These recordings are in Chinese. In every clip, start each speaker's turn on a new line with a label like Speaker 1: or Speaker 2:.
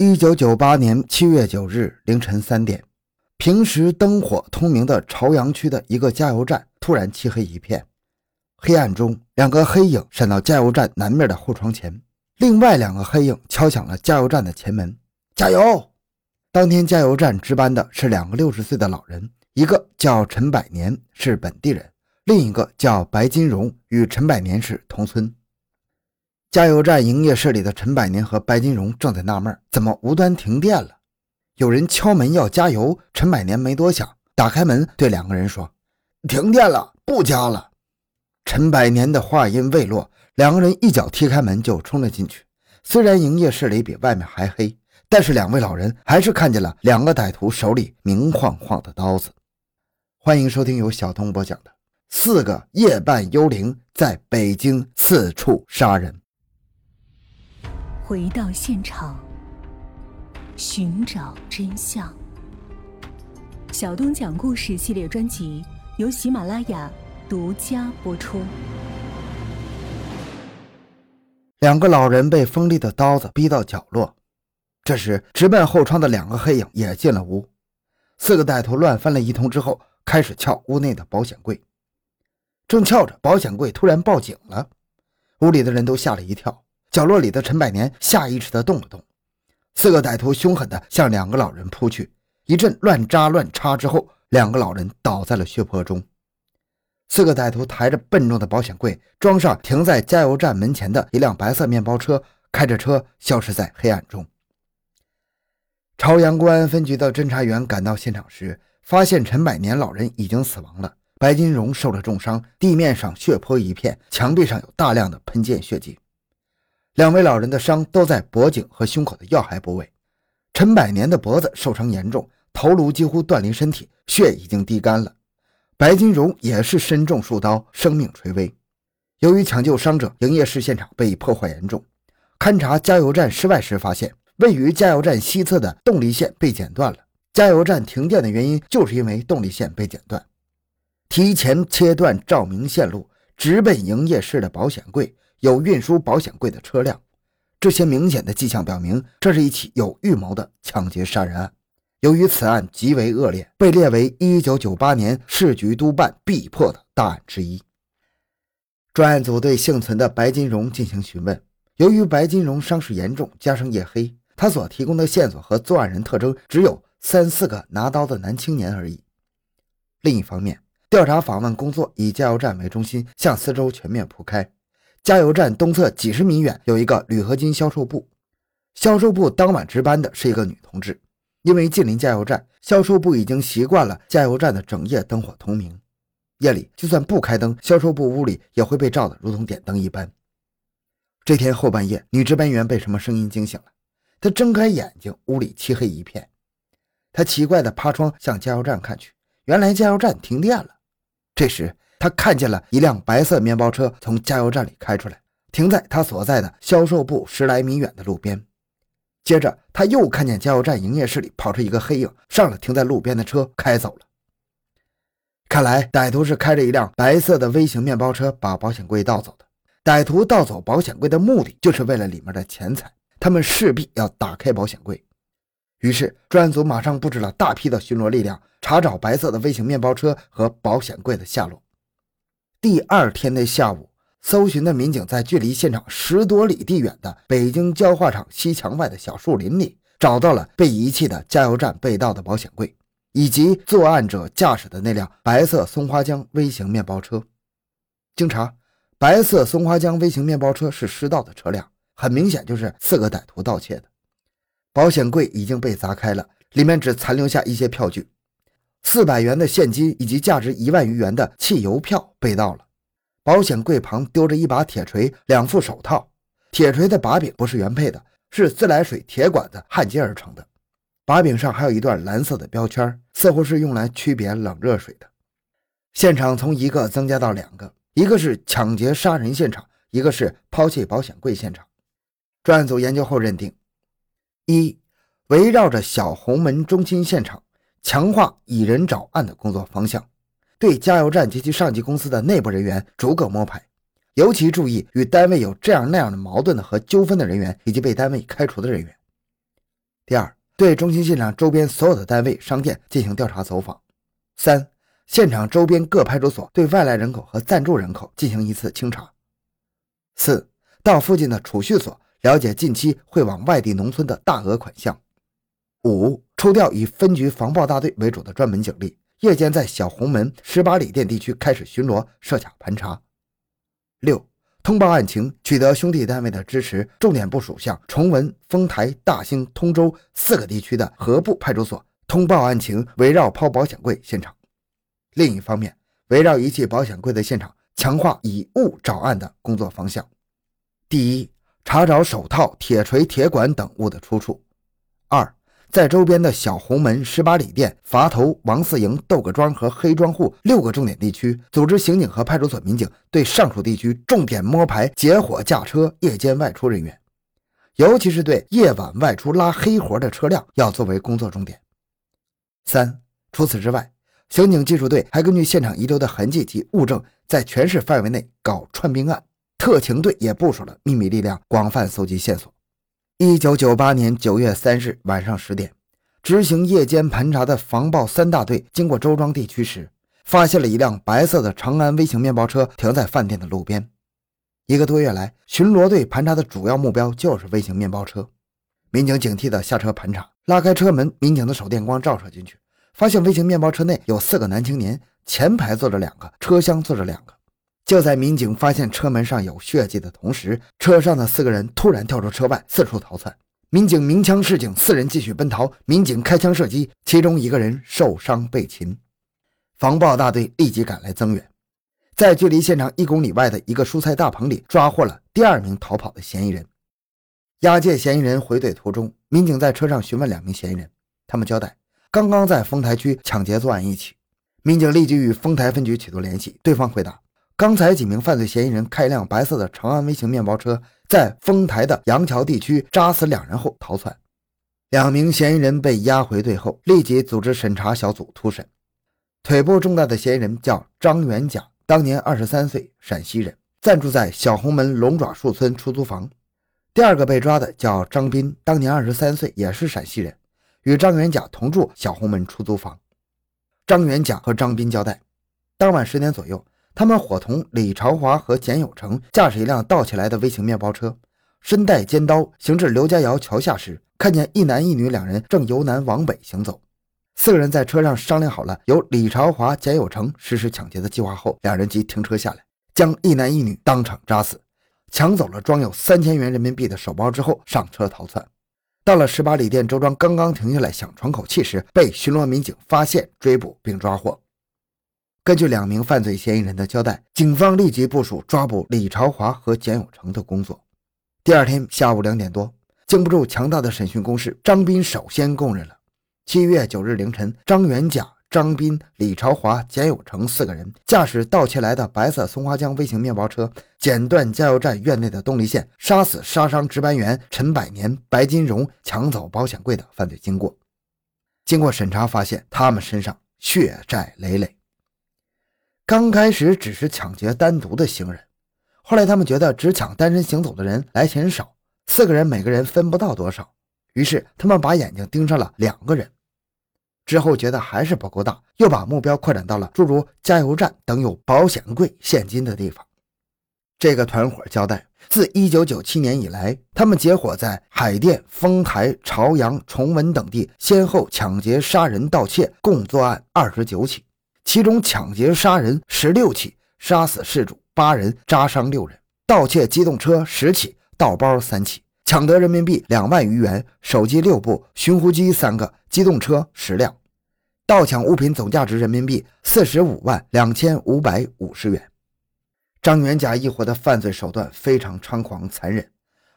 Speaker 1: 一九九八年七月九日凌晨三点，平时灯火通明的朝阳区的一个加油站突然漆黑一片。黑暗中，两个黑影闪到加油站南面的后窗前，另外两个黑影敲响了加油站的前门。加油！当天加油站值班的是两个六十岁的老人，一个叫陈百年，是本地人；另一个叫白金荣，与陈百年是同村。加油站营业室里的陈百年和白金荣正在纳闷，怎么无端停电了？有人敲门要加油，陈百年没多想，打开门对两个人说：“停电了，不加了。”陈百年的话音未落，两个人一脚踢开门就冲了进去。虽然营业室里比外面还黑，但是两位老人还是看见了两个歹徒手里明晃晃的刀子。欢迎收听由小东播讲的《四个夜半幽灵在北京四处杀人》。
Speaker 2: 回到现场，寻找真相。小东讲故事系列专辑由喜马拉雅独家播出。
Speaker 1: 两个老人被锋利的刀子逼到角落，这时直奔后窗的两个黑影也进了屋。四个歹徒乱翻了一通之后，开始撬屋内的保险柜。正撬着，保险柜突然报警了，屋里的人都吓了一跳。角落里的陈百年下意识地动了动，四个歹徒凶狠地向两个老人扑去，一阵乱扎乱插之后，两个老人倒在了血泊中。四个歹徒抬着笨重的保险柜，装上停在加油站门前的一辆白色面包车，开着车消失在黑暗中。朝阳公安分局的侦查员赶到现场时，发现陈百年老人已经死亡了，白金荣受了重伤，地面上血泊一片，墙壁上有大量的喷溅血迹。两位老人的伤都在脖颈和胸口的要害部位，陈百年的脖子受伤严重，头颅几乎断离身体，血已经滴干了。白金荣也是身中数刀，生命垂危。由于抢救伤者，营业室现场被破坏严重。勘察加油站室外时发现，位于加油站西侧的动力线被剪断了。加油站停电的原因就是因为动力线被剪断，提前切断照明线路，直奔营业室的保险柜。有运输保险柜的车辆，这些明显的迹象表明，这是一起有预谋的抢劫杀人案。由于此案极为恶劣，被列为1998年市局督办必破的大案之一。专案组对幸存的白金荣进行询问，由于白金荣伤势严重，加上夜黑，他所提供的线索和作案人特征只有三四个拿刀的男青年而已。另一方面，调查访问工作以加油站为中心，向四周全面铺开。加油站东侧几十米远有一个铝合金销售部，销售部当晚值班的是一个女同志。因为近邻加油站，销售部已经习惯了加油站的整夜灯火通明。夜里就算不开灯，销售部屋里也会被照得如同点灯一般。这天后半夜，女值班员被什么声音惊醒了，她睁开眼睛，屋里漆黑一片。她奇怪地趴窗向加油站看去，原来加油站停电了。这时。他看见了一辆白色面包车从加油站里开出来，停在他所在的销售部十来米远的路边。接着，他又看见加油站营业室里跑出一个黑影，上了停在路边的车，开走了。看来，歹徒是开着一辆白色的微型面包车把保险柜盗走的。歹徒盗走保险柜的目的，就是为了里面的钱财，他们势必要打开保险柜。于是，专案组马上布置了大批的巡逻力量，查找白色的微型面包车和保险柜的下落。第二天的下午，搜寻的民警在距离现场十多里地远的北京焦化厂西墙外的小树林里，找到了被遗弃的加油站被盗的保险柜，以及作案者驾驶的那辆白色松花江微型面包车。经查，白色松花江微型面包车是失盗的车辆，很明显就是四个歹徒盗窃的。保险柜已经被砸开了，里面只残留下一些票据。四百元的现金以及价值一万余元的汽油票被盗了。保险柜旁丢着一把铁锤、两副手套。铁锤的把柄不是原配的，是自来水铁管子焊接而成的。把柄上还有一段蓝色的标签，似乎是用来区别冷热水的。现场从一个增加到两个，一个是抢劫杀人现场，一个是抛弃保险柜现场。专案组研究后认定：一、围绕着小红门中心现场。强化以人找案的工作方向，对加油站及其上级公司的内部人员逐个摸排，尤其注意与单位有这样那样的矛盾的和纠纷的人员，以及被单位开除的人员。第二，对中心现场周边所有的单位、商店进行调查走访。三、现场周边各派出所对外来人口和暂住人口进行一次清查。四、到附近的储蓄所了解近期会往外地农村的大额款项。五、抽调以分局防暴大队为主的专门警力，夜间在小红门、十八里店地区开始巡逻、设卡盘查。六、通报案情，取得兄弟单位的支持，重点部署向崇文、丰台、大兴、通州四个地区的河部派出所。通报案情，围绕抛保险柜现场。另一方面，围绕遗弃保险柜的现场，强化以物找案的工作方向。第一，查找手套、铁锤、铁管等物的出处。二，在周边的小红门、十八里店、垡头、王四营、豆各庄和黑庄户六个重点地区，组织刑警和派出所民警对上述地区重点摸排劫火驾车、夜间外出人员，尤其是对夜晚外出拉黑活的车辆，要作为工作重点。三，除此之外，刑警技术队还根据现场遗留的痕迹及物证，在全市范围内搞串并案。特勤队也部署了秘密力量，广泛搜集线索。一九九八年九月三日晚上十点，执行夜间盘查的防暴三大队经过周庄地区时，发现了一辆白色的长安微型面包车停在饭店的路边。一个多月来，巡逻队盘查的主要目标就是微型面包车。民警警惕地下车盘查。拉开车门，民警的手电光照射进去，发现微型面包车内有四个男青年，前排坐着两个，车厢坐着两个。就在民警发现车门上有血迹的同时，车上的四个人突然跳出车外，四处逃窜。民警鸣枪示警，四人继续奔逃。民警开枪射击，其中一个人受伤被擒。防暴大队立即赶来增援，在距离现场一公里外的一个蔬菜大棚里抓获了第二名逃跑的嫌疑人。押解嫌疑人回队途中，民警在车上询问两名嫌疑人，他们交代刚刚在丰台区抢劫作案一起。民警立即与丰台分局取得联系，对方回答：刚才几名犯罪嫌疑人开一辆白色的长安微型面包车，在丰台的杨桥地区扎死两人后逃窜。两名嫌疑人被押回队后，立即组织审查小组突审。腿部中弹的嫌疑人叫张元甲，当年二十三岁，陕西人，暂住在小红门龙爪树村出租房。第二个被抓的叫张斌，当年二十三岁，也是陕西人，与张元甲同住小红门出租房。张元甲和张斌交代，当晚十点左右，他们伙同李朝华和简有成驾驶一辆倒起来的微型面包车，身带尖刀，行至刘家窑桥下时，看见一男一女两人正由南往北行走。四个人在车上商量好了由李朝华、简有成实施抢劫的计划后，两人即停车下来，将一男一女当场扎死。抢走了装有三千元人民币的手包之后，上车逃窜。到了十八里店周庄，刚刚停下来想喘口气时，被巡逻民警发现、追捕并抓获。根据两名犯罪嫌疑人的交代，警方立即部署抓捕李朝华和简有成的工作。第二天下午两点多，经不住强大的审讯攻势，张斌首先供认了。七月九日凌晨，张元甲。张斌、李朝华、简有成四个人驾驶盗窃来的白色松花江微型面包车，剪断加油站院内的动力线，杀死杀伤值班员陈百年、白金荣，抢走保险柜的犯罪经过。经过审查，发现他们身上血债累累。刚开始只是抢劫单独的行人，后来他们觉得只抢单身行走的人来钱少，四个人每个人分不到多少，于是他们把眼睛盯上了两个人。之后觉得还是不够大，又把目标扩展到了诸如加油站等有保险柜、现金的地方。这个团伙交代，自1997年以来，他们结伙在海淀、丰台、朝阳、崇文等地先后抢劫、杀人、盗窃，共作案二十九起，其中抢劫、杀人十六起，杀死事主八人，扎伤六人；盗窃机动车十起，盗包三起。抢得人民币两万余元，手机六部，寻呼机三个，机动车十辆，盗抢物品总价值人民币四十五万两千五百五十元。张元甲一伙的犯罪手段非常猖狂残忍，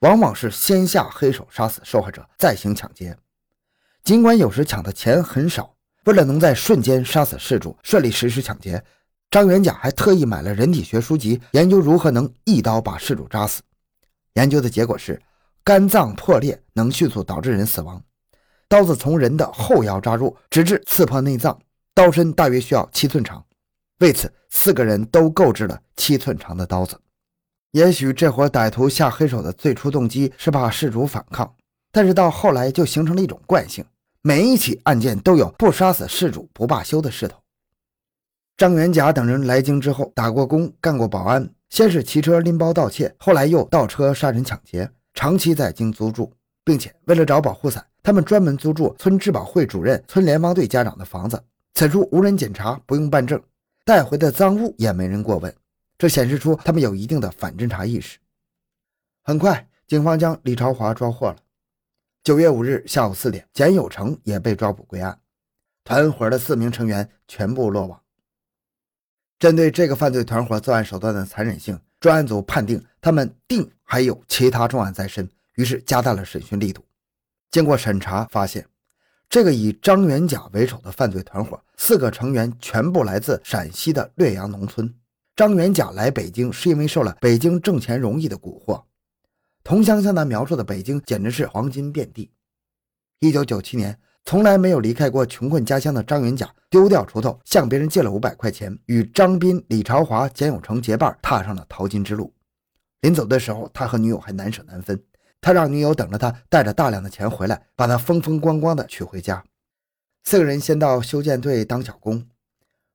Speaker 1: 往往是先下黑手杀死受害者，再行抢劫。尽管有时抢的钱很少，为了能在瞬间杀死事主，顺利实施抢劫，张元甲还特意买了人体学书籍，研究如何能一刀把事主扎死。研究的结果是。肝脏破裂能迅速导致人死亡，刀子从人的后腰扎入，直至刺破内脏，刀身大约需要七寸长。为此，四个人都购置了七寸长的刀子。也许这伙歹徒下黑手的最初动机是怕事主反抗，但是到后来就形成了一种惯性，每一起案件都有不杀死事主不罢休的势头。张元甲等人来京之后，打过工，干过保安，先是骑车拎包盗窃，后来又盗车杀人抢劫，长期在京租住，并且为了找保护伞，他们专门租住村治保会主任、村联防队家长的房子。此处无人检查，不用办证，带回的赃物也没人过问，这显示出他们有一定的反侦查意识。很快，警方将李朝华抓获了。九月五日下午四点，简有成也被抓捕归案，团伙的四名成员全部落网。针对这个犯罪团伙作案手段的残忍性，专案组判定他们定还有其他重案在身，于是加大了审讯力度。经过审查，发现这个以张元甲为首的犯罪团伙，四个成员全部来自陕西的略阳农村。张元甲来北京是因为受了北京挣钱容易的蛊惑。同乡向他描述的北京简直是黄金遍地。一九九七年。从来没有离开过穷困家乡的张元甲丢掉锄头，向别人借了五百块钱，与张斌、李朝华、简永成结伴，踏上了淘金之路。临走的时候，他和女友还难舍难分。他让女友等着他，带着大量的钱回来，把他风风光光的娶回家。四个人先到修建队当小工，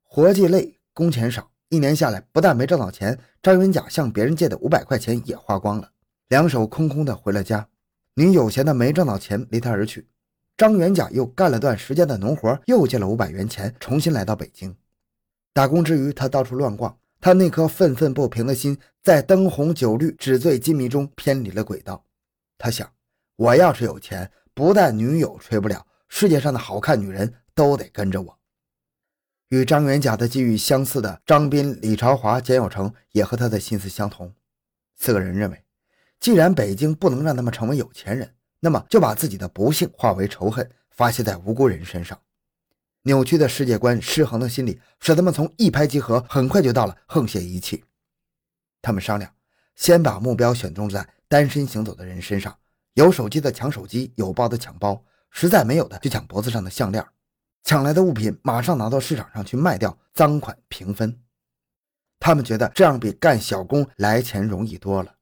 Speaker 1: 活计累，工钱少，一年下来不但没挣到钱，张元甲向别人借的五百块钱也花光了，两手空空的回了家。女友嫌他没挣到钱，离他而去。张元甲又干了段时间的农活，又借了五百元钱，重新来到北京打工。之余，他到处乱逛，他那颗愤愤不平的心在灯红酒绿、纸醉金迷中偏离了轨道。他想：我要是有钱，不但女友吹不了，世界上的好看女人都得跟着我。与张元甲的际遇相似的张斌、李朝华、简有成也和他的心思相同。四个人认为，既然北京不能让他们成为有钱人。那么就把自己的不幸化为仇恨，发泄在无辜人身上。扭曲的世界观、失衡的心理，使他们从一拍即合，很快就到了沆瀣一气。他们商量，先把目标选中在单身行走的人身上，有手机的抢手机，有包的抢包，实在没有的就抢脖子上的项链。抢来的物品马上拿到市场上去卖掉，赃款平分。他们觉得这样比干小工来钱容易多了。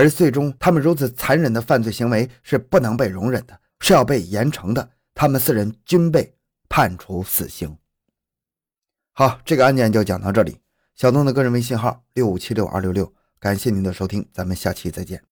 Speaker 1: 而最终，他们如此残忍的犯罪行为是不能被容忍的，是要被严惩的。他们四人均被判处死刑。好，这个案件就讲到这里。小东的个人微信号六五七六二六六，感谢您的收听，咱们下期再见。